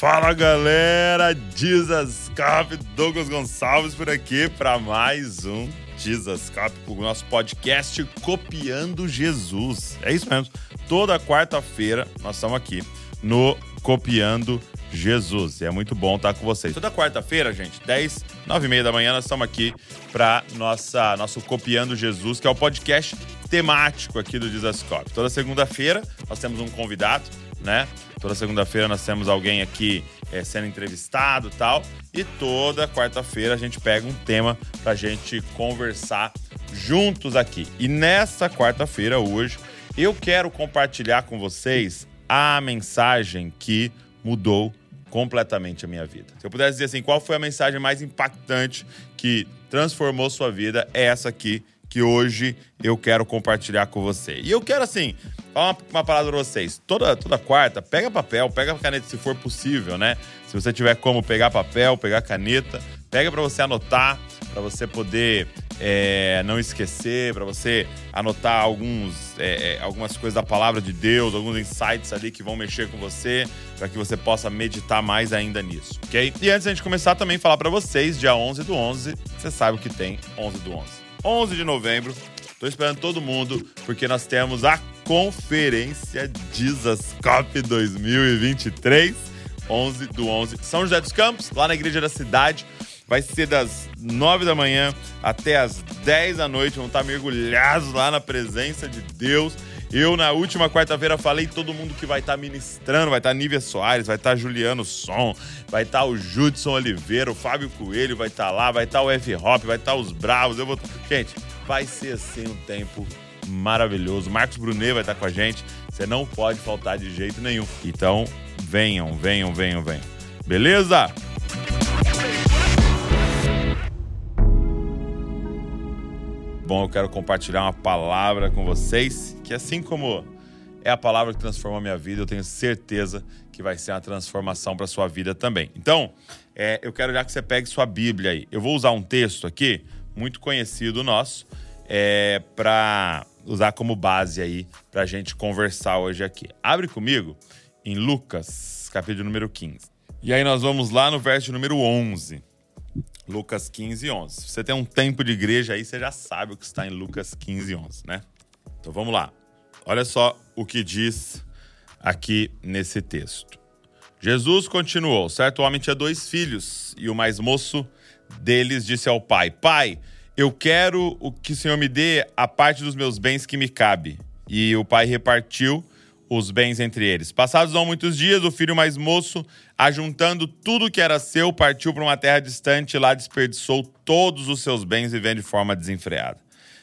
Fala galera, Jesus Cop, Douglas Gonçalves por aqui para mais um Jesus Cop, o nosso podcast Copiando Jesus. É isso mesmo, toda quarta-feira nós estamos aqui no Copiando Jesus. E é muito bom estar com vocês. Toda quarta-feira, gente, 10, 9 e meia da manhã, nós estamos aqui para nossa nosso Copiando Jesus, que é o podcast temático aqui do Dizascope. Toda segunda-feira nós temos um convidado, né? Toda segunda-feira nós temos alguém aqui é, sendo entrevistado tal. E toda quarta-feira a gente pega um tema para a gente conversar juntos aqui. E nessa quarta-feira, hoje, eu quero compartilhar com vocês a mensagem que mudou completamente a minha vida. Se eu pudesse dizer assim, qual foi a mensagem mais impactante que transformou sua vida, é essa aqui que hoje eu quero compartilhar com você. E eu quero assim, falar uma, uma palavra pra vocês. Toda, toda quarta, pega papel, pega caneta se for possível, né? Se você tiver como pegar papel, pegar caneta, pega para você anotar, para você poder é, não esquecer, para você anotar alguns, é, é, algumas coisas da palavra de Deus, alguns insights ali que vão mexer com você, para que você possa meditar mais ainda nisso, ok? E antes de a gente começar, também falar para vocês, dia 11 do 11, você sabe o que tem 11 do 11. 11 de novembro, tô esperando todo mundo, porque nós temos a Conferência Dizascope 2023, 11 do 11, São José dos Campos, lá na Igreja da Cidade. Vai ser das 9 da manhã até as 10 da noite. Vão estar mergulhados lá na presença de Deus. Eu, na última quarta-feira, falei todo mundo que vai estar ministrando. Vai estar Nívia Soares, vai estar Juliano Som, vai estar o Judson Oliveira, o Fábio Coelho vai estar lá, vai estar o F-Hop, vai estar os Bravos. Eu vou... Gente, vai ser assim um tempo maravilhoso. Marcos Brunet vai estar com a gente. Você não pode faltar de jeito nenhum. Então, venham, venham, venham, venham. Beleza? Bom, eu quero compartilhar uma palavra com vocês que, assim como é a palavra que transformou a minha vida, eu tenho certeza que vai ser uma transformação para sua vida também. Então, é, eu quero já que você pegue sua Bíblia aí. Eu vou usar um texto aqui, muito conhecido nosso, é, para usar como base aí para a gente conversar hoje aqui. Abre comigo em Lucas, capítulo número 15. E aí nós vamos lá no verso número 11. Lucas 15, 11. Se você tem um tempo de igreja aí, você já sabe o que está em Lucas 15, 11, né? Então vamos lá. Olha só o que diz aqui nesse texto. Jesus continuou: certo homem tinha dois filhos, e o mais moço deles disse ao pai: Pai, eu quero o que o Senhor me dê a parte dos meus bens que me cabe. E o pai repartiu os bens entre eles. Passados não muitos dias, o filho mais moço, ajuntando tudo que era seu, partiu para uma terra distante e lá desperdiçou todos os seus bens vivendo de forma desenfreada.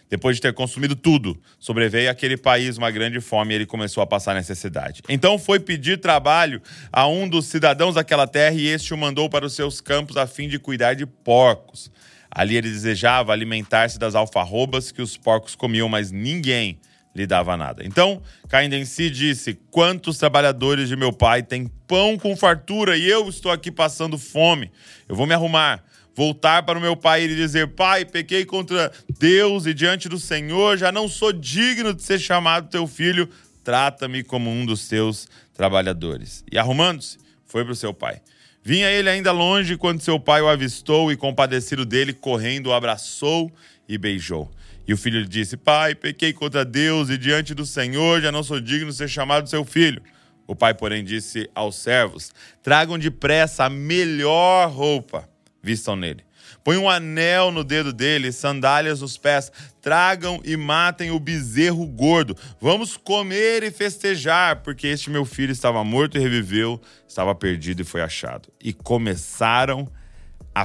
Depois de ter consumido tudo, sobreveio àquele país uma grande fome e ele começou a passar necessidade. Então foi pedir trabalho a um dos cidadãos daquela terra e este o mandou para os seus campos a fim de cuidar de porcos. Ali ele desejava alimentar-se das alfarrobas que os porcos comiam, mas ninguém lhe dava nada. Então, caindo em si, disse: Quantos trabalhadores de meu pai têm pão com fartura e eu estou aqui passando fome? Eu vou me arrumar, voltar para o meu pai e lhe dizer: Pai, pequei contra Deus e diante do Senhor, já não sou digno de ser chamado teu filho, trata-me como um dos teus trabalhadores. E arrumando-se, foi para o seu pai. Vinha ele ainda longe quando seu pai o avistou e, compadecido dele, correndo, o abraçou e beijou. E o filho lhe disse: Pai, pequei contra Deus e diante do Senhor já não sou digno de ser chamado seu filho. O pai, porém, disse aos servos: Tragam depressa a melhor roupa, vistam nele. Põe um anel no dedo dele, sandálias nos pés. Tragam e matem o bezerro gordo. Vamos comer e festejar, porque este meu filho estava morto e reviveu, estava perdido e foi achado. E começaram a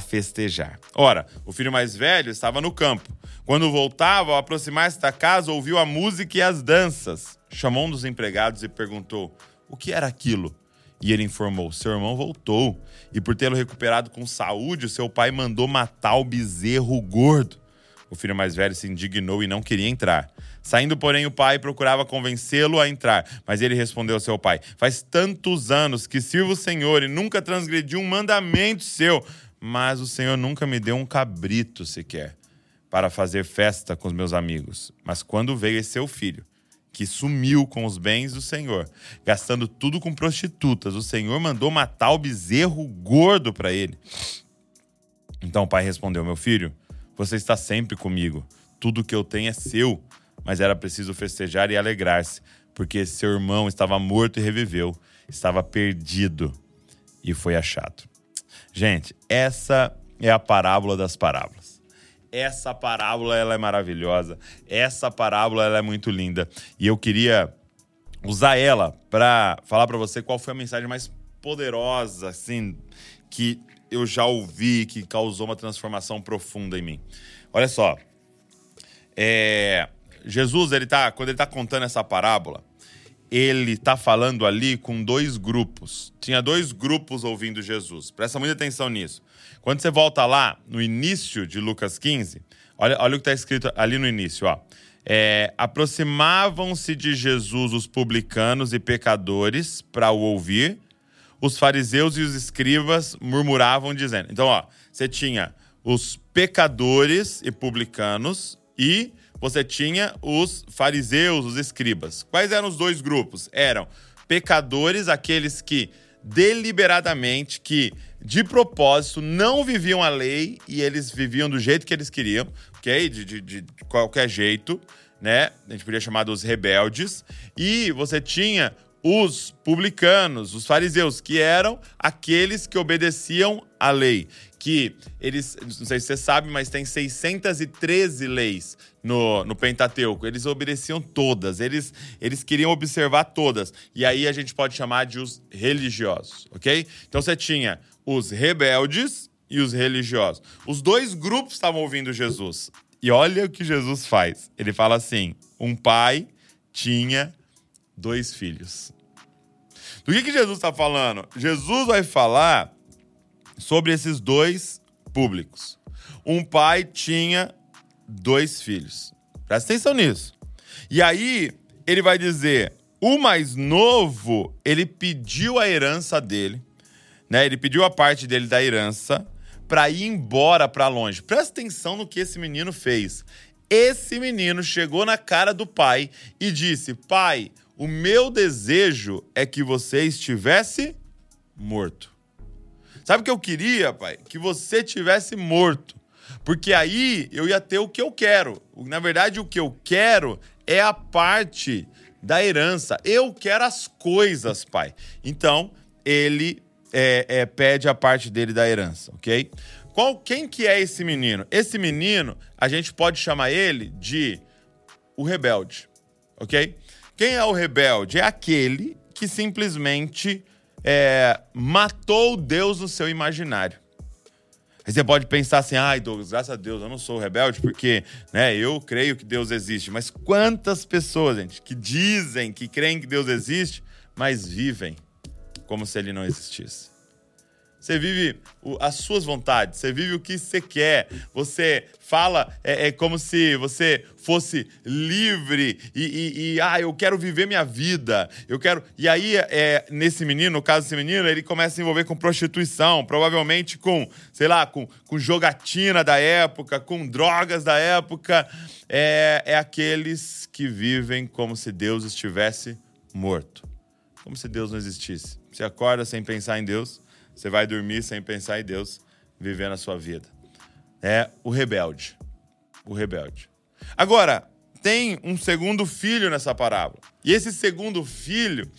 festejar. Ora, o filho mais velho estava no campo. Quando voltava, ao aproximar-se da casa, ouviu a música e as danças. Chamou um dos empregados e perguntou: O que era aquilo? E ele informou: seu irmão voltou, e por tê-lo recuperado com saúde, o seu pai mandou matar o bezerro gordo. O filho mais velho se indignou e não queria entrar. Saindo, porém, o pai procurava convencê-lo a entrar, mas ele respondeu ao seu pai: Faz tantos anos que sirvo o Senhor e nunca transgredi um mandamento seu, mas o Senhor nunca me deu um cabrito sequer para fazer festa com os meus amigos. Mas quando veio esse seu filho, que sumiu com os bens do Senhor, gastando tudo com prostitutas. O Senhor mandou matar o bezerro gordo para ele. Então o pai respondeu: Meu filho, você está sempre comigo. Tudo que eu tenho é seu. Mas era preciso festejar e alegrar-se, porque seu irmão estava morto e reviveu, estava perdido e foi achado. Gente, essa é a parábola das parábolas. Essa parábola ela é maravilhosa. Essa parábola ela é muito linda. E eu queria usar ela para falar para você qual foi a mensagem mais poderosa, assim, que eu já ouvi, que causou uma transformação profunda em mim. Olha só, é, Jesus, ele tá, quando ele está contando essa parábola, ele está falando ali com dois grupos. Tinha dois grupos ouvindo Jesus. Presta muita atenção nisso. Quando você volta lá, no início de Lucas 15, olha, olha o que está escrito ali no início, ó. É, Aproximavam-se de Jesus os publicanos e pecadores para o ouvir. Os fariseus e os escribas murmuravam, dizendo. Então, ó, você tinha os pecadores e publicanos e você tinha os fariseus, os escribas. Quais eram os dois grupos? Eram pecadores, aqueles que deliberadamente, que de propósito não viviam a lei e eles viviam do jeito que eles queriam, ok? De, de, de qualquer jeito, né? A gente podia chamar dos rebeldes. E você tinha os publicanos, os fariseus, que eram aqueles que obedeciam à lei. Que eles, não sei se você sabe, mas tem 613 leis no, no Pentateuco. Eles obedeciam todas, eles, eles queriam observar todas. E aí a gente pode chamar de os religiosos, ok? Então você tinha os rebeldes e os religiosos. Os dois grupos estavam ouvindo Jesus. E olha o que Jesus faz. Ele fala assim: um pai tinha dois filhos. Do que, que Jesus está falando? Jesus vai falar sobre esses dois públicos. Um pai tinha dois filhos. Presta atenção nisso. E aí, ele vai dizer: o mais novo, ele pediu a herança dele, né? Ele pediu a parte dele da herança para ir embora para longe. Presta atenção no que esse menino fez. Esse menino chegou na cara do pai e disse: Pai, o meu desejo é que você estivesse morto. Sabe o que eu queria, pai? Que você tivesse morto. Porque aí eu ia ter o que eu quero. Na verdade, o que eu quero é a parte da herança. Eu quero as coisas, pai. Então, ele é, é, pede a parte dele da herança, ok? Qual, quem que é esse menino? Esse menino, a gente pode chamar ele de o rebelde, ok? Quem é o rebelde? É aquele que simplesmente é, matou Deus no seu imaginário. Aí você pode pensar assim, ai, Douglas, graças a Deus, eu não sou rebelde porque né, eu creio que Deus existe. Mas quantas pessoas, gente, que dizem que creem que Deus existe, mas vivem como se ele não existisse? Você vive as suas vontades, você vive o que você quer, você fala, é, é como se você fosse livre e, e, e, ah, eu quero viver minha vida, eu quero. E aí, é, nesse menino, no caso desse menino, ele começa a se envolver com prostituição, provavelmente com, sei lá, com, com jogatina da época, com drogas da época. É, é aqueles que vivem como se Deus estivesse morto, como se Deus não existisse. Você acorda sem pensar em Deus, você vai dormir sem pensar em Deus, vivendo a sua vida é o rebelde. O rebelde. Agora, tem um segundo filho nessa parábola. E esse segundo filho,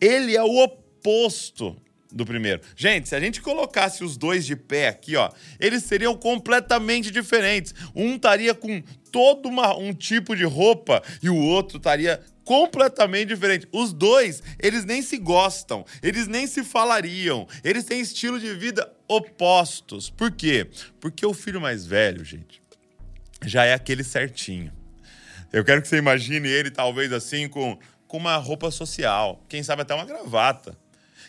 ele é o oposto do primeiro. Gente, se a gente colocasse os dois de pé aqui, ó, eles seriam completamente diferentes. Um estaria com todo uma, um tipo de roupa e o outro estaria completamente diferente. Os dois, eles nem se gostam, eles nem se falariam, eles têm estilo de vida opostos. Por quê? Porque o filho mais velho, gente, já é aquele certinho. Eu quero que você imagine ele talvez assim com, com uma roupa social, quem sabe até uma gravata.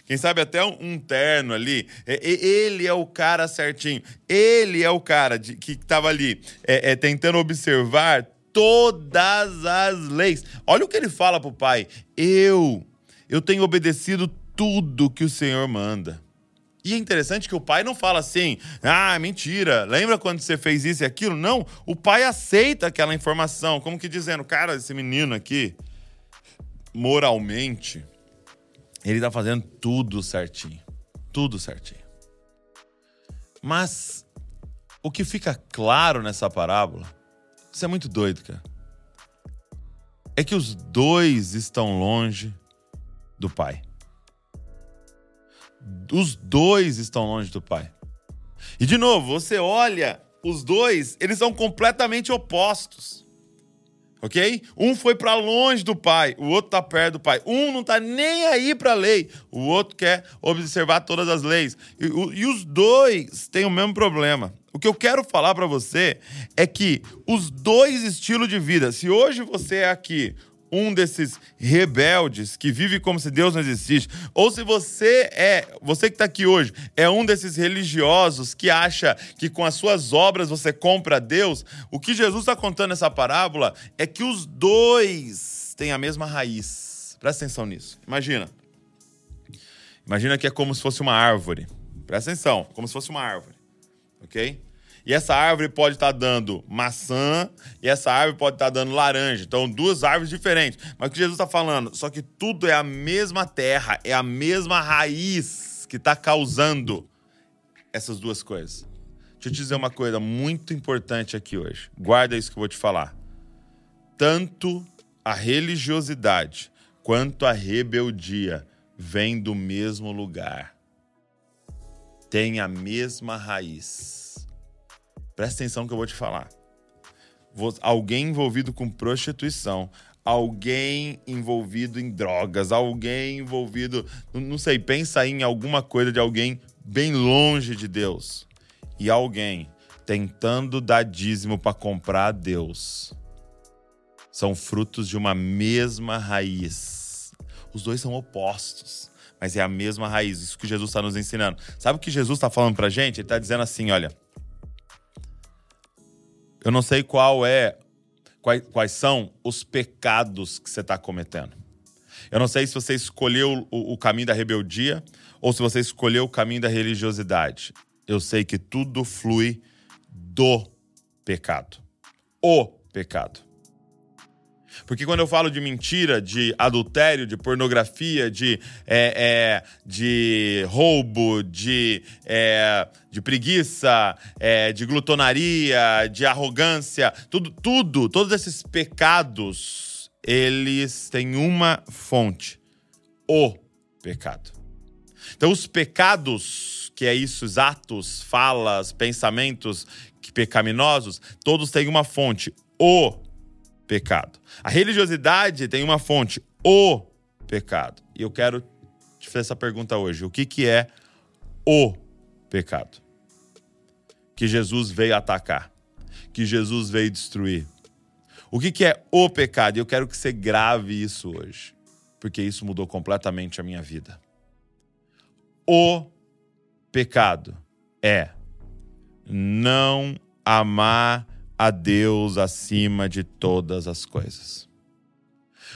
Quem sabe até um, terno ali. É, ele é o cara certinho. Ele é o cara de, que estava ali é, é, tentando observar todas as leis. Olha o que ele fala para o pai: Eu, eu tenho obedecido tudo que o Senhor manda. E é interessante que o pai não fala assim, ah, mentira, lembra quando você fez isso e aquilo? Não, o pai aceita aquela informação, como que dizendo, cara, esse menino aqui, moralmente, ele está fazendo tudo certinho. Tudo certinho. Mas o que fica claro nessa parábola, isso é muito doido, cara. É que os dois estão longe do Pai. Os dois estão longe do Pai. E de novo, você olha, os dois, eles são completamente opostos ok? Um foi para longe do pai, o outro está perto do pai. Um não está nem aí para lei, o outro quer observar todas as leis. E, e, os dois têm o mesmo problema. O que eu quero falar para você é que os dois estilos de vida, se hoje você é aqui um desses rebeldes que vive como se Deus não existisse, ou se você é, você que está aqui hoje, é um desses religiosos que acha que com as suas obras você compra Deus, o que Jesus está contando nessa parábola é que os dois têm a mesma raiz. Presta atenção nisso. Imagina. Imagina que é como se fosse uma árvore. Presta atenção, como se fosse uma árvore. Ok? E essa árvore pode estar dando maçã e essa árvore pode estar dando laranja. Então, duas árvores diferentes. Mas o que Jesus está falando? Só que tudo é a mesma terra, é a mesma raiz que está causando essas duas coisas. Deixa eu te dizer uma coisa muito importante aqui hoje. Guarda isso que eu vou te falar. Tanto a religiosidade quanto a rebeldia vêm do mesmo lugar. Tem a mesma raiz. Presta atenção que eu vou te falar. Alguém envolvido com prostituição, alguém envolvido em drogas, alguém envolvido, não sei, pensa em alguma coisa de alguém bem longe de Deus. E alguém tentando dar dízimo para comprar Deus. São frutos de uma mesma raiz. Os dois são opostos, mas é a mesma raiz. Isso que Jesus está nos ensinando. Sabe o que Jesus está falando para gente? Ele está dizendo assim: olha, eu não sei qual é, quais, quais são os pecados que você está cometendo. Eu não sei se você escolheu o, o caminho da rebeldia ou se você escolheu o caminho da religiosidade. Eu sei que tudo flui do pecado. O pecado. Porque quando eu falo de mentira, de adultério, de pornografia, de, é, é, de roubo, de, é, de preguiça, é, de glutonaria, de arrogância, tudo, tudo, todos esses pecados, eles têm uma fonte: o pecado. Então, os pecados, que é isso, os atos, falas, pensamentos pecaminosos, todos têm uma fonte: o pecado. A religiosidade tem uma fonte, o pecado. E eu quero te fazer essa pergunta hoje: o que, que é o pecado? Que Jesus veio atacar, que Jesus veio destruir. O que, que é o pecado? E eu quero que você grave isso hoje, porque isso mudou completamente a minha vida. O pecado é não amar a Deus acima de todas as coisas.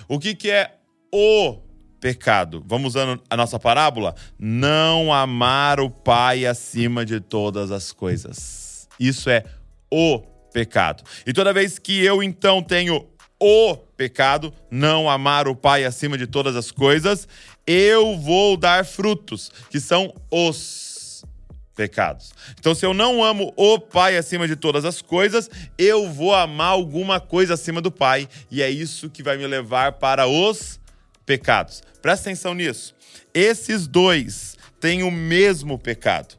O que, que é o pecado? Vamos usando a nossa parábola? Não amar o Pai acima de todas as coisas. Isso é o pecado. E toda vez que eu então tenho o pecado, não amar o Pai acima de todas as coisas, eu vou dar frutos, que são os pecados. Então, se eu não amo o Pai acima de todas as coisas, eu vou amar alguma coisa acima do Pai, e é isso que vai me levar para os pecados. Presta atenção nisso. Esses dois têm o mesmo pecado.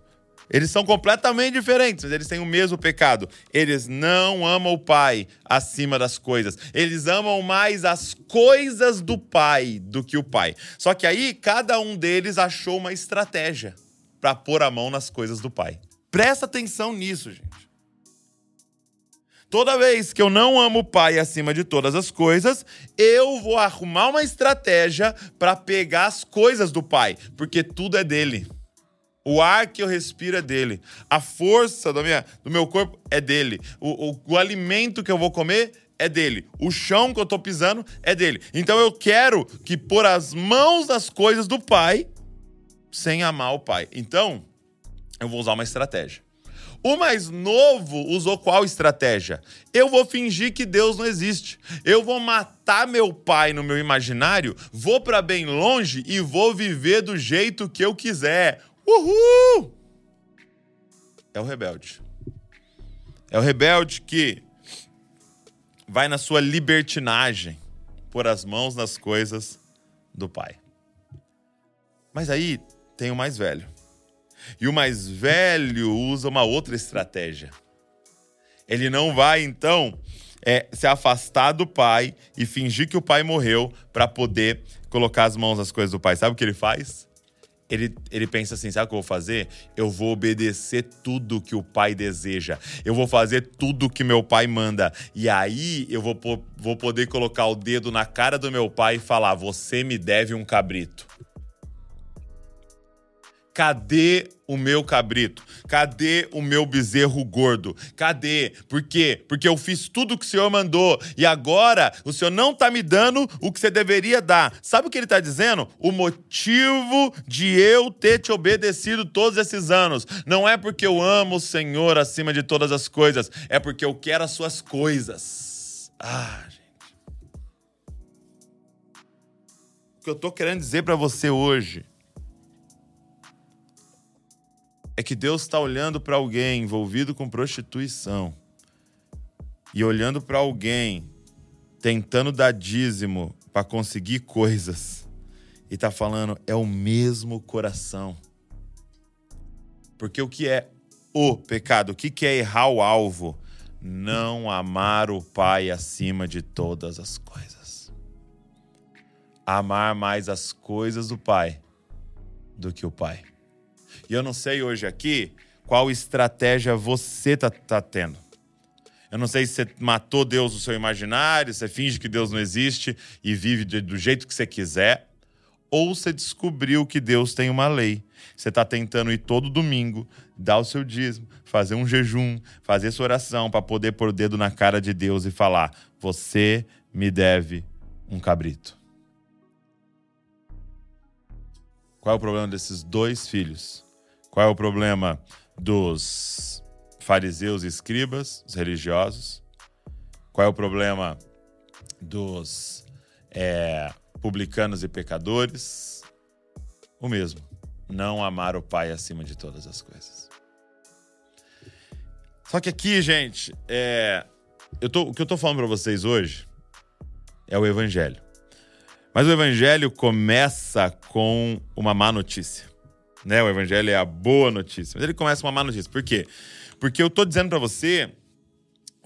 Eles são completamente diferentes, mas eles têm o mesmo pecado. Eles não amam o Pai acima das coisas. Eles amam mais as coisas do Pai do que o Pai. Só que aí cada um deles achou uma estratégia para pôr a mão nas coisas do Pai. Presta atenção nisso, gente. Toda vez que eu não amo o Pai acima de todas as coisas, eu vou arrumar uma estratégia para pegar as coisas do Pai, porque tudo é dele. O ar que eu respiro é dele. A força do, minha, do meu corpo é dele. O, o, o alimento que eu vou comer é dele. O chão que eu tô pisando é dele. Então eu quero que pôr as mãos nas coisas do Pai sem amar o pai. Então, eu vou usar uma estratégia. O mais novo usou qual estratégia? Eu vou fingir que Deus não existe. Eu vou matar meu pai no meu imaginário, vou para bem longe e vou viver do jeito que eu quiser. Uhul! É o rebelde. É o rebelde que vai na sua libertinagem pôr as mãos nas coisas do pai. Mas aí tem o mais velho. E o mais velho usa uma outra estratégia. Ele não vai, então, é, se afastar do pai e fingir que o pai morreu para poder colocar as mãos nas coisas do pai. Sabe o que ele faz? Ele, ele pensa assim: sabe o que eu vou fazer? Eu vou obedecer tudo que o pai deseja. Eu vou fazer tudo que meu pai manda. E aí eu vou, vou poder colocar o dedo na cara do meu pai e falar: Você me deve um cabrito. Cadê o meu cabrito? Cadê o meu bezerro gordo? Cadê? Por quê? Porque eu fiz tudo o que o Senhor mandou e agora o Senhor não está me dando o que você deveria dar. Sabe o que ele está dizendo? O motivo de eu ter te obedecido todos esses anos não é porque eu amo o Senhor acima de todas as coisas, é porque eu quero as suas coisas. Ah, gente. O que eu estou querendo dizer para você hoje é que Deus está olhando para alguém envolvido com prostituição e olhando para alguém tentando dar dízimo para conseguir coisas e está falando é o mesmo coração. Porque o que é o pecado? O que é errar o alvo? Não amar o Pai acima de todas as coisas. Amar mais as coisas do Pai do que o Pai. E eu não sei hoje aqui qual estratégia você tá, tá tendo. Eu não sei se você matou Deus no seu imaginário, você finge que Deus não existe e vive do jeito que você quiser, ou você descobriu que Deus tem uma lei. Você está tentando ir todo domingo, dar o seu dízimo, fazer um jejum, fazer sua oração para poder pôr o dedo na cara de Deus e falar: Você me deve um cabrito. Qual é o problema desses dois filhos? Qual é o problema dos fariseus e escribas, os religiosos? Qual é o problema dos é, publicanos e pecadores? O mesmo. Não amar o Pai acima de todas as coisas. Só que aqui, gente, é, eu tô, o que eu tô falando para vocês hoje é o Evangelho. Mas o Evangelho começa com uma má notícia né? O evangelho é a boa notícia. Mas ele começa com uma má notícia. Por quê? Porque eu tô dizendo para você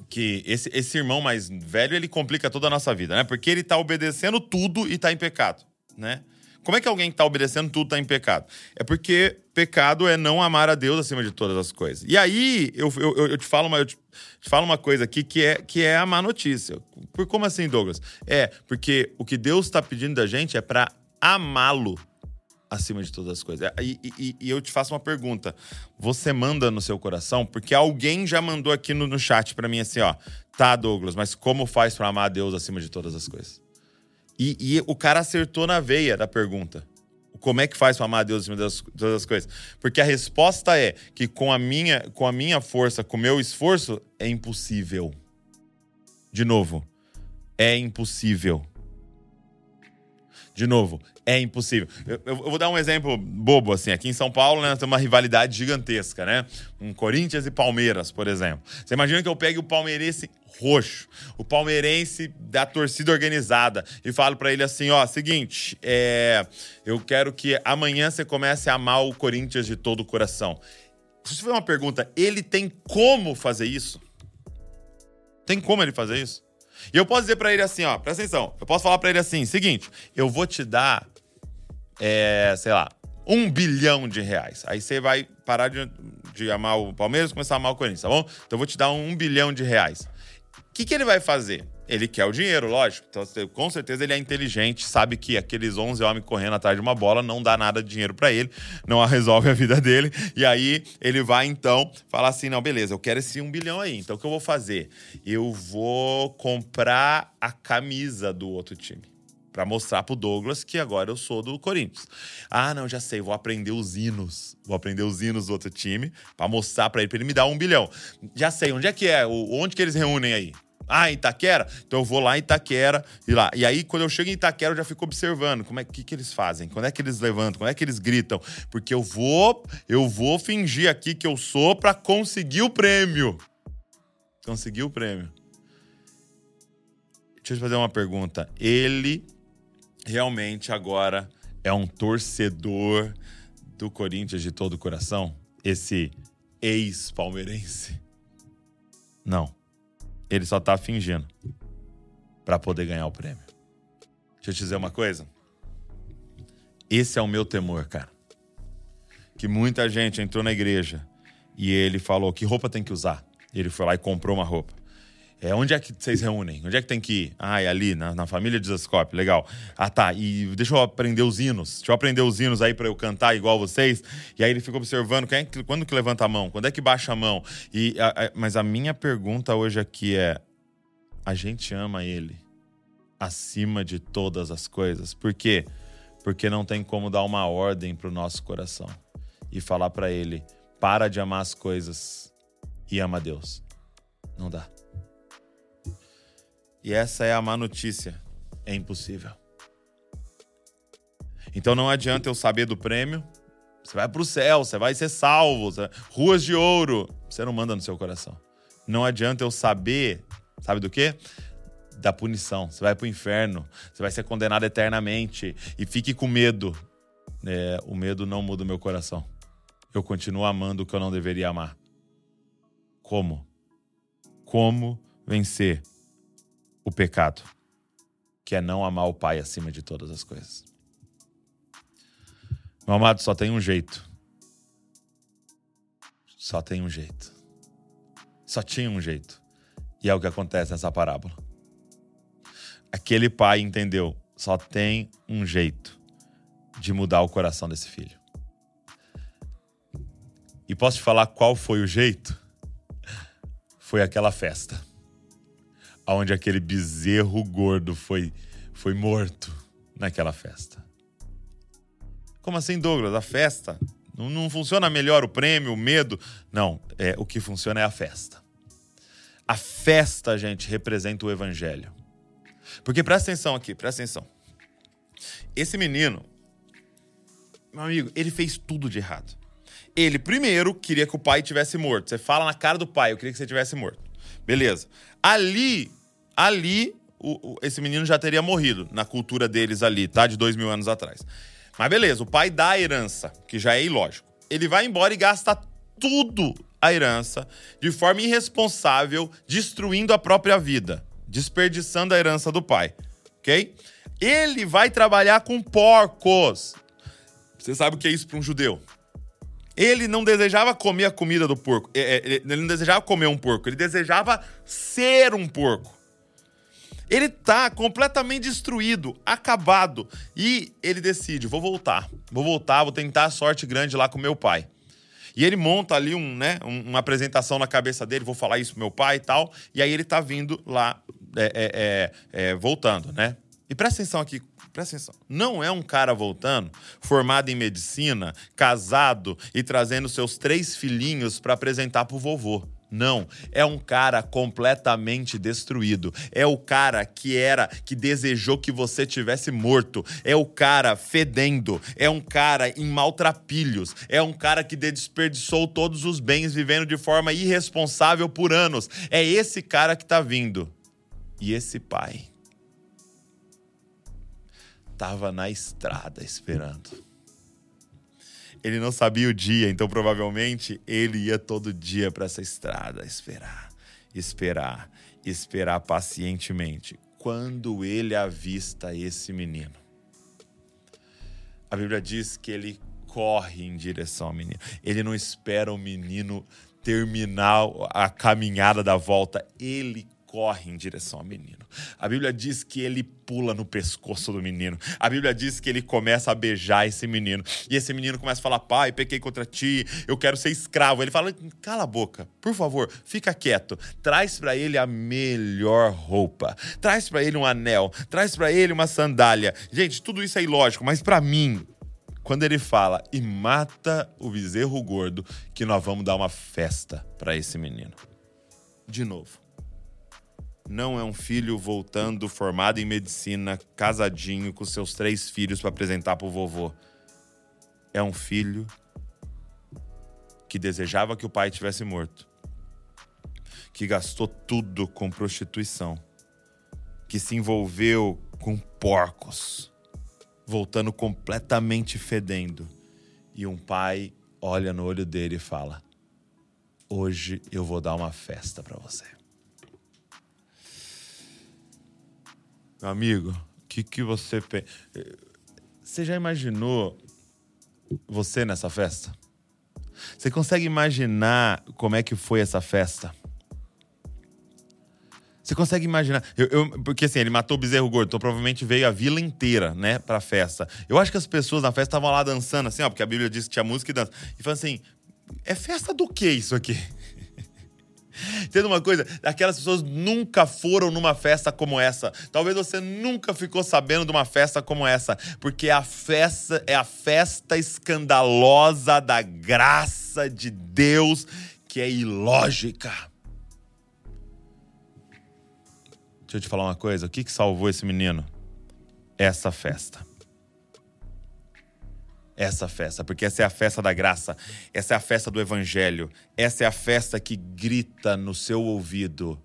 que esse, esse irmão mais velho, ele complica toda a nossa vida, né? Porque ele tá obedecendo tudo e tá em pecado, né? Como é que alguém que tá obedecendo tudo tá em pecado? É porque pecado é não amar a Deus acima de todas as coisas. E aí, eu, eu, eu te, falo uma, eu te, te, falo uma coisa aqui que é, que é a má notícia. Por como assim, Douglas? É, porque o que Deus está pedindo da gente é para amá-lo acima de todas as coisas. E, e, e, eu te faço uma pergunta. Você manda no seu coração? Porque alguém já mandou aqui no, no chat para mim assim, ó. Tá, Douglas, mas como faz para amar a Deus acima de todas as coisas? E, e, o cara acertou na veia da pergunta. Como é que faz para amar a Deus acima de todas as coisas? Porque a resposta é que com a minha, com a minha força, com o meu esforço, é impossível. De novo, é impossível. De novo, é impossível. Eu, eu, vou dar um exemplo bobo, assim. Aqui em São Paulo, né, tem uma rivalidade gigantesca, né? Um Corinthians e Palmeiras, por exemplo. Você imagina que eu pegue o palmeirense roxo, o palmeirense da torcida organizada, e falo para ele assim: ó, seguinte, é, eu quero que amanhã você comece a amar o Corinthians de todo o coração. Se foi uma pergunta, ele tem como fazer isso? Tem como ele fazer isso? E eu posso dizer para ele assim, ó, presta atenção. Eu posso falar para ele assim, seguinte, eu vou te dar, é, sei lá, um bilhão de reais. Aí você vai parar de, de amar o Palmeiras e começar a amar o Corinthians, tá bom? Então eu vou te dar um bilhão de reais. O que, que ele vai fazer? Ele quer o dinheiro, lógico. Então, com certeza ele é inteligente, sabe que aqueles 11 homens correndo atrás de uma bola não dá nada de dinheiro para ele, não resolve a vida dele. E aí ele vai então falar assim: não, beleza, eu quero esse um bilhão aí. Então o que eu vou fazer? Eu vou comprar a camisa do outro time. para mostrar pro Douglas que agora eu sou do Corinthians. Ah, não, já sei, vou aprender os hinos. Vou aprender os hinos do outro time para mostrar para ele, para ele me dar um bilhão. Já sei, onde é que é? Onde que eles reúnem aí? Ah, Itaquera? Então eu vou lá em Itaquera e lá. E aí, quando eu chego em Itaquera, eu já fico observando como é que, que eles fazem, quando é que eles levantam, quando é que eles gritam. Porque eu vou, eu vou fingir aqui que eu sou para conseguir o prêmio. Conseguir o prêmio. Deixa eu te fazer uma pergunta. Ele realmente agora é um torcedor do Corinthians de todo o coração? Esse ex-palmeirense? Não. Ele só tá fingindo para poder ganhar o prêmio. Deixa eu te dizer uma coisa. Esse é o meu temor, cara. Que muita gente entrou na igreja e ele falou que roupa tem que usar. Ele foi lá e comprou uma roupa. É, onde é que vocês reúnem? Onde é que tem que ir? Ah, é ali, na, na família de Zascope, legal. Ah, tá. E deixa eu aprender os hinos. Deixa eu aprender os hinos aí para eu cantar igual vocês. E aí ele fica observando quem é quando que levanta a mão, quando é que baixa a mão. E, a, a, mas a minha pergunta hoje aqui é: a gente ama ele acima de todas as coisas? Por quê? Porque não tem como dar uma ordem pro nosso coração e falar para ele: para de amar as coisas e ama Deus. Não dá. E essa é a má notícia. É impossível. Então não adianta eu saber do prêmio. Você vai para o céu, você vai ser salvo. Você... Ruas de ouro. Você não manda no seu coração. Não adianta eu saber, sabe do quê? Da punição. Você vai para o inferno. Você vai ser condenado eternamente. E fique com medo. É, o medo não muda o meu coração. Eu continuo amando o que eu não deveria amar. Como? Como vencer o pecado, que é não amar o Pai acima de todas as coisas. Meu amado, só tem um jeito. Só tem um jeito. Só tinha um jeito. E é o que acontece nessa parábola. Aquele pai entendeu, só tem um jeito de mudar o coração desse filho. E posso te falar qual foi o jeito? Foi aquela festa onde aquele bezerro gordo foi, foi morto naquela festa. Como assim, Douglas? A festa? Não, não funciona melhor o prêmio, o medo? Não, é, o que funciona é a festa. A festa, gente, representa o evangelho. Porque presta atenção aqui, presta atenção. Esse menino, meu amigo, ele fez tudo de errado. Ele, primeiro, queria que o pai tivesse morto. Você fala na cara do pai, eu queria que você tivesse morto. Beleza. Ali, ali, o, o, esse menino já teria morrido na cultura deles ali, tá? De dois mil anos atrás. Mas beleza, o pai dá a herança, que já é ilógico. Ele vai embora e gasta tudo a herança de forma irresponsável, destruindo a própria vida, desperdiçando a herança do pai, ok? Ele vai trabalhar com porcos. Você sabe o que é isso para um judeu? Ele não desejava comer a comida do porco. É, é, ele não desejava comer um porco. Ele desejava ser um porco. Ele tá completamente destruído, acabado. E ele decide: vou voltar. Vou voltar, vou tentar a sorte grande lá com meu pai. E ele monta ali um, né, uma apresentação na cabeça dele, vou falar isso pro meu pai e tal. E aí ele tá vindo lá, é, é, é, é voltando, né? E presta atenção aqui, presta atenção. Não é um cara voltando, formado em medicina, casado e trazendo seus três filhinhos para apresentar pro vovô. Não, é um cara completamente destruído. É o cara que era, que desejou que você tivesse morto. É o cara fedendo. É um cara em maltrapilhos. É um cara que desperdiçou todos os bens vivendo de forma irresponsável por anos. É esse cara que tá vindo. E esse pai tava na estrada esperando. Ele não sabia o dia, então provavelmente ele ia todo dia para essa estrada esperar, esperar, esperar pacientemente. Quando ele avista esse menino, a Bíblia diz que ele corre em direção ao menino. Ele não espera o menino terminar a caminhada da volta, ele corre em direção ao menino. A Bíblia diz que ele pula no pescoço do menino. A Bíblia diz que ele começa a beijar esse menino. E esse menino começa a falar: Pai, pequei contra ti, eu quero ser escravo. Ele fala: Cala a boca, por favor, fica quieto. Traz para ele a melhor roupa. Traz para ele um anel. Traz para ele uma sandália. Gente, tudo isso é ilógico, mas para mim, quando ele fala e mata o bezerro gordo, que nós vamos dar uma festa para esse menino. De novo não é um filho voltando formado em medicina, casadinho com seus três filhos para apresentar para o vovô. É um filho que desejava que o pai tivesse morto, que gastou tudo com prostituição, que se envolveu com porcos, voltando completamente fedendo. E um pai olha no olho dele e fala: Hoje eu vou dar uma festa para você. Amigo, o que, que você pensa? Você já imaginou você nessa festa? Você consegue imaginar como é que foi essa festa? Você consegue imaginar? Eu, eu, porque assim, ele matou o bezerro gordo, então provavelmente veio a vila inteira, né, pra festa. Eu acho que as pessoas na festa estavam lá dançando, assim, ó, porque a Bíblia diz que tinha música e dança. E falando assim: é festa do que isso aqui? Entenda uma coisa? Aquelas pessoas nunca foram numa festa como essa. Talvez você nunca ficou sabendo de uma festa como essa, porque a festa é a festa escandalosa da graça de Deus que é ilógica. Deixa eu te falar uma coisa, o que, que salvou esse menino? Essa festa essa festa, porque essa é a festa da graça, essa é a festa do evangelho, essa é a festa que grita no seu ouvido.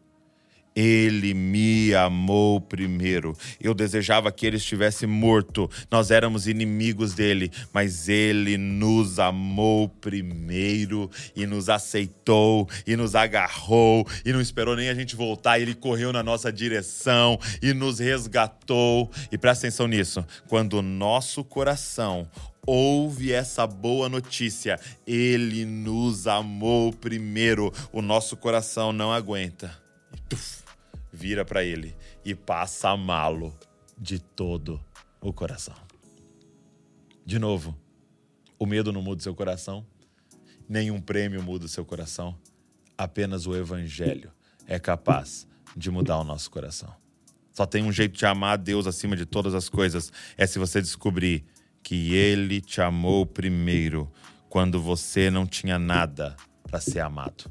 Ele me amou primeiro. Eu desejava que ele estivesse morto. Nós éramos inimigos dele, mas ele nos amou primeiro e nos aceitou e nos agarrou e não esperou nem a gente voltar. Ele correu na nossa direção e nos resgatou. E presta atenção nisso: quando o nosso coração ouve essa boa notícia. Ele nos amou primeiro. O nosso coração não aguenta. E tuf, vira para ele e passa a amá-lo de todo o coração. De novo, o medo não muda o seu coração, nenhum prêmio muda o seu coração. Apenas o evangelho é capaz de mudar o nosso coração. Só tem um jeito de amar a Deus acima de todas as coisas, é se você descobrir que ele te amou primeiro, quando você não tinha nada para ser amado.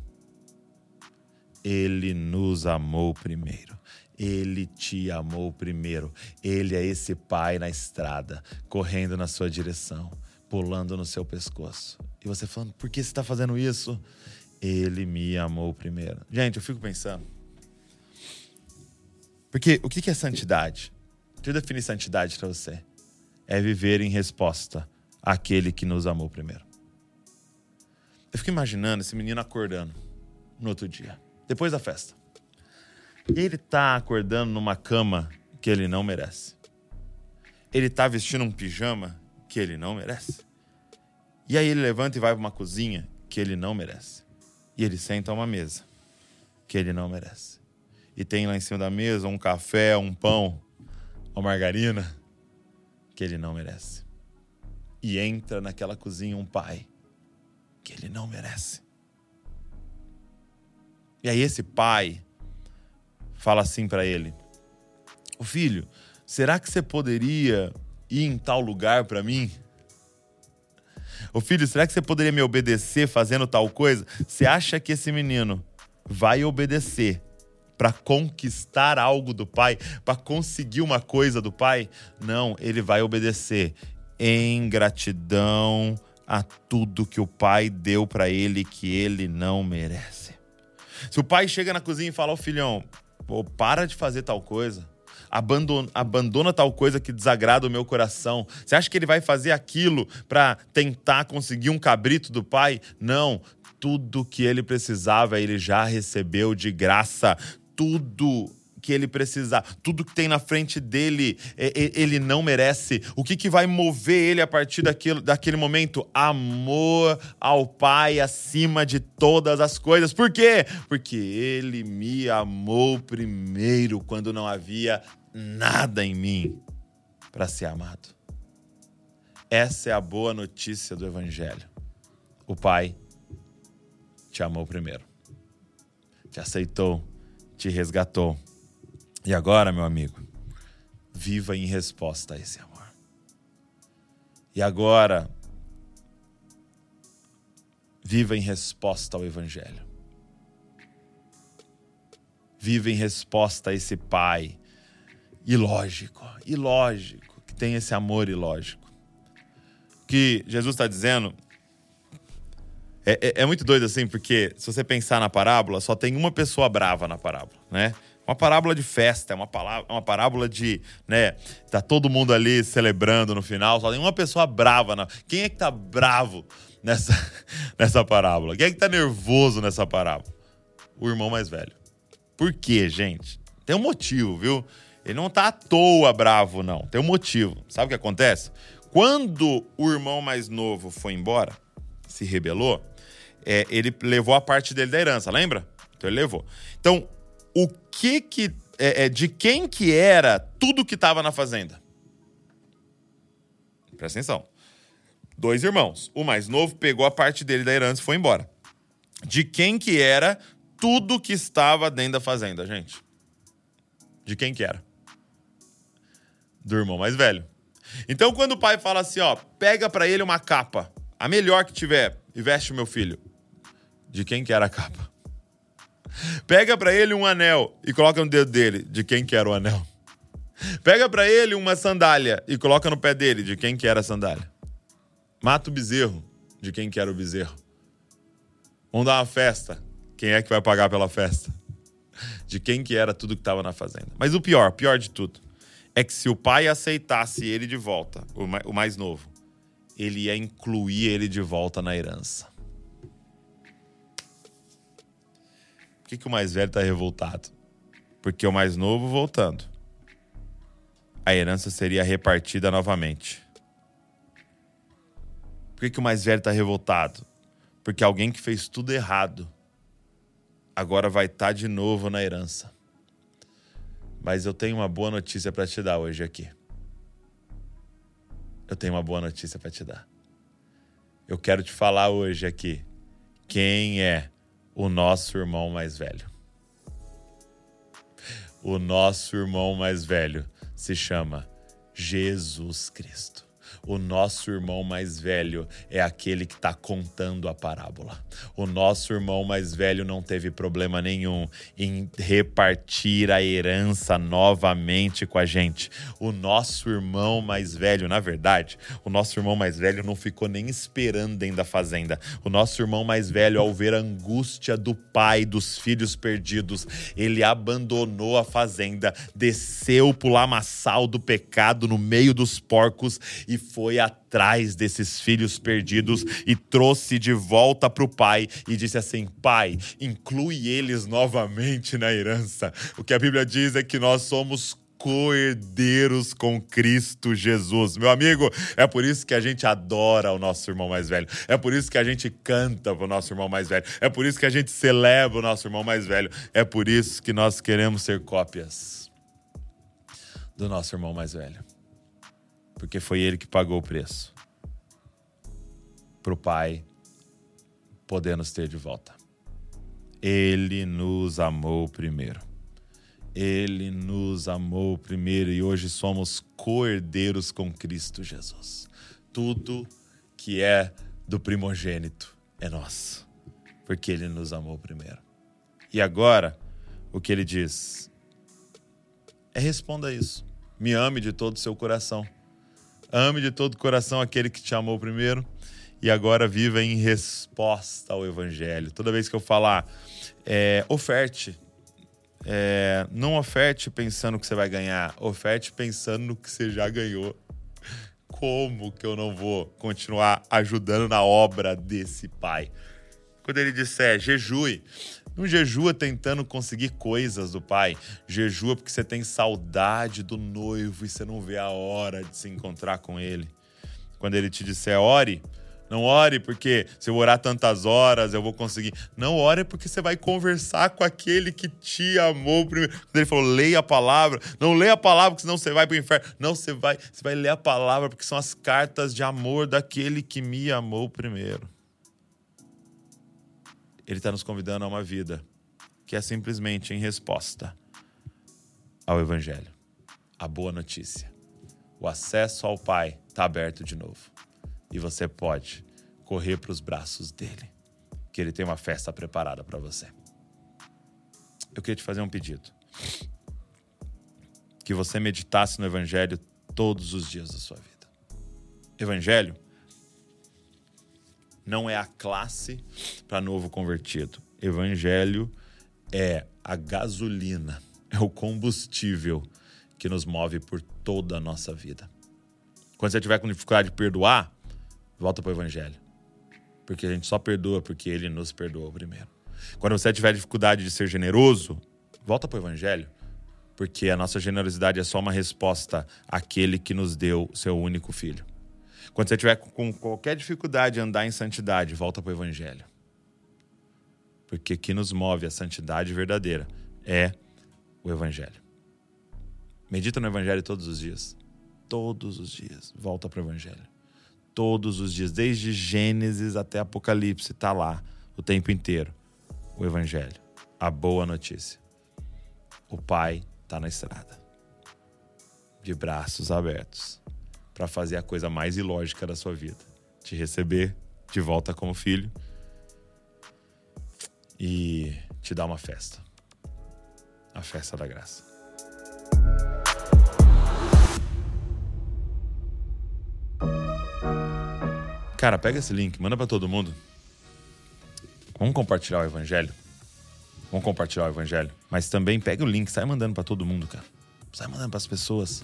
Ele nos amou primeiro. Ele te amou primeiro. Ele é esse pai na estrada, correndo na sua direção, pulando no seu pescoço. E você falando, por que você está fazendo isso? Ele me amou primeiro. Gente, eu fico pensando. Porque o que é santidade? Deixa eu definir santidade para você é viver em resposta àquele que nos amou primeiro. Eu fico imaginando esse menino acordando no outro dia, depois da festa. Ele tá acordando numa cama que ele não merece. Ele tá vestindo um pijama que ele não merece. E aí ele levanta e vai para uma cozinha que ele não merece. E ele senta a uma mesa que ele não merece. E tem lá em cima da mesa um café, um pão, uma margarina que ele não merece. E entra naquela cozinha um pai que ele não merece. E aí esse pai fala assim para ele: "O filho, será que você poderia ir em tal lugar para mim?" O filho, será que você poderia me obedecer fazendo tal coisa? Você acha que esse menino vai obedecer para conquistar algo do pai, para conseguir uma coisa do pai. Não, ele vai obedecer em gratidão a tudo que o pai deu para ele que ele não merece. Se o pai chega na cozinha e fala ao filhão: Pô, para de fazer tal coisa. Abandona, abandona tal coisa que desagrada o meu coração. Você acha que ele vai fazer aquilo para tentar conseguir um cabrito do pai? Não. Tudo que ele precisava, ele já recebeu de graça tudo que ele precisar, tudo que tem na frente dele, ele não merece. O que, que vai mover ele a partir daquilo, daquele momento? Amor ao Pai acima de todas as coisas. Por quê? Porque ele me amou primeiro quando não havia nada em mim para ser amado. Essa é a boa notícia do Evangelho. O Pai te amou primeiro, te aceitou, te resgatou. E agora, meu amigo, viva em resposta a esse amor. E agora, viva em resposta ao Evangelho. Viva em resposta a esse Pai ilógico, ilógico, que tem esse amor ilógico. O que Jesus está dizendo é, é, é, muito doido assim, porque se você pensar na parábola, só tem uma pessoa brava na parábola, né? Uma parábola de festa, é uma, palavra, uma parábola de, né? Tá todo mundo ali celebrando no final, só tem uma pessoa brava. Na... Quem é que tá bravo nessa, nessa parábola? Quem é que tá nervoso nessa parábola? O irmão mais velho. Por quê, gente? Tem um motivo, viu? Ele não tá à toa bravo, não. Tem um motivo. Sabe o que acontece? Quando o irmão mais novo foi embora, se rebelou, é, ele levou a parte dele da herança, lembra? Então ele levou. Então, o que que. É, é, de quem que era tudo que estava na fazenda? Presta atenção. Dois irmãos. O mais novo pegou a parte dele da herança e foi embora. De quem que era tudo que estava dentro da fazenda, gente? De quem que era? Do irmão mais velho. Então, quando o pai fala assim, ó, pega para ele uma capa, a melhor que tiver, e veste o meu filho. De quem que era a capa? Pega para ele um anel e coloca no dedo dele. De quem que era o anel? Pega para ele uma sandália e coloca no pé dele. De quem que era a sandália? Mata o bezerro. De quem que era o bezerro? Vamos dar uma festa. Quem é que vai pagar pela festa? De quem que era tudo que estava na fazenda. Mas o pior, pior de tudo, é que se o pai aceitasse ele de volta, o mais novo, ele ia incluir ele de volta na herança. Por que, que o mais velho está revoltado? Porque o mais novo voltando. A herança seria repartida novamente. Por que, que o mais velho está revoltado? Porque alguém que fez tudo errado agora vai estar tá de novo na herança. Mas eu tenho uma boa notícia para te dar hoje aqui. Eu tenho uma boa notícia para te dar. Eu quero te falar hoje aqui quem é o nosso irmão mais velho. O nosso irmão mais velho se chama Jesus Cristo o nosso irmão mais velho é aquele que está contando a parábola. O nosso irmão mais velho não teve problema nenhum em repartir a herança novamente com a gente. O nosso irmão mais velho, na verdade, o nosso irmão mais velho não ficou nem esperando dentro da fazenda. O nosso irmão mais velho, ao ver a angústia do pai dos filhos perdidos, ele abandonou a fazenda, desceu pro lamaçal do pecado no meio dos porcos e foi atrás desses filhos perdidos e trouxe de volta para o pai e disse assim: Pai, inclui eles novamente na herança. O que a Bíblia diz é que nós somos coerdeiros com Cristo Jesus. Meu amigo, é por isso que a gente adora o nosso irmão mais velho. É por isso que a gente canta pro nosso irmão mais velho. É por isso que a gente celebra o nosso irmão mais velho. É por isso que nós queremos ser cópias do nosso irmão mais velho porque foi ele que pagou o preço para o Pai poder nos ter de volta. Ele nos amou primeiro. Ele nos amou primeiro e hoje somos coerdeiros com Cristo Jesus. Tudo que é do primogênito é nosso, porque ele nos amou primeiro. E agora, o que ele diz é responda isso. Me ame de todo o seu coração. Ame de todo o coração aquele que te amou primeiro e agora viva em resposta ao Evangelho. Toda vez que eu falar, é, oferte. É, não oferte pensando que você vai ganhar, oferte pensando no que você já ganhou. Como que eu não vou continuar ajudando na obra desse pai? Quando ele disser jejue, não jejua tentando conseguir coisas do pai. Jejua porque você tem saudade do noivo e você não vê a hora de se encontrar com ele. Quando ele te disser ore, não ore porque se eu orar tantas horas eu vou conseguir. Não ore porque você vai conversar com aquele que te amou primeiro. Quando ele falou, leia a palavra. Não leia a palavra porque senão você vai para o inferno. Não, você vai, você vai ler a palavra porque são as cartas de amor daquele que me amou primeiro. Ele está nos convidando a uma vida que é simplesmente em resposta ao Evangelho, a boa notícia. O acesso ao Pai está aberto de novo. E você pode correr para os braços dele, que ele tem uma festa preparada para você. Eu queria te fazer um pedido. Que você meditasse no Evangelho todos os dias da sua vida. Evangelho não é a classe para novo convertido. Evangelho é a gasolina, é o combustível que nos move por toda a nossa vida. Quando você tiver com dificuldade de perdoar, volta para o Evangelho. Porque a gente só perdoa porque ele nos perdoou primeiro. Quando você tiver dificuldade de ser generoso, volta para o Evangelho. Porque a nossa generosidade é só uma resposta àquele que nos deu seu único filho. Quando você tiver com qualquer dificuldade de andar em santidade, volta para o Evangelho. Porque o que nos move a santidade verdadeira é o Evangelho. Medita no Evangelho todos os dias. Todos os dias. Volta para o Evangelho. Todos os dias. Desde Gênesis até Apocalipse. Está lá o tempo inteiro. O Evangelho. A boa notícia. O Pai está na estrada. De braços abertos para fazer a coisa mais ilógica da sua vida: te receber de volta como filho e te dar uma festa a festa da graça. Cara, pega esse link, manda para todo mundo. Vamos compartilhar o evangelho. Vamos compartilhar o evangelho. Mas também pega o link, sai mandando para todo mundo, cara. Sai mandando para as pessoas.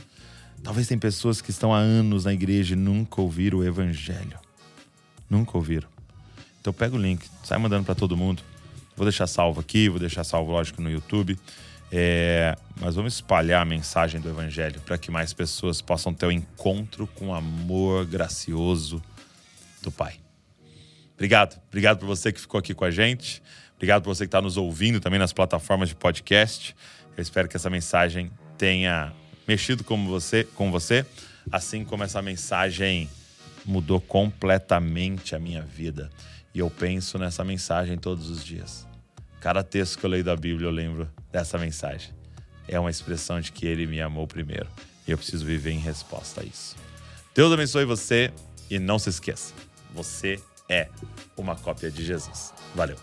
Talvez tem pessoas que estão há anos na igreja e nunca ouviram o evangelho. Nunca ouviram. Então pega o link, sai mandando para todo mundo. Vou deixar salvo aqui, vou deixar salvo, lógico, no YouTube. É, mas vamos espalhar a mensagem do Evangelho para que mais pessoas possam ter o um encontro com o amor gracioso do Pai. Obrigado, obrigado por você que ficou aqui com a gente. Obrigado por você que está nos ouvindo também nas plataformas de podcast. Eu espero que essa mensagem tenha mexido com você, com você, assim como essa mensagem mudou completamente a minha vida. E eu penso nessa mensagem todos os dias. Cada texto que eu leio da Bíblia eu lembro dessa mensagem. É uma expressão de que ele me amou primeiro. E eu preciso viver em resposta a isso. Deus abençoe você e não se esqueça: você é uma cópia de Jesus. Valeu.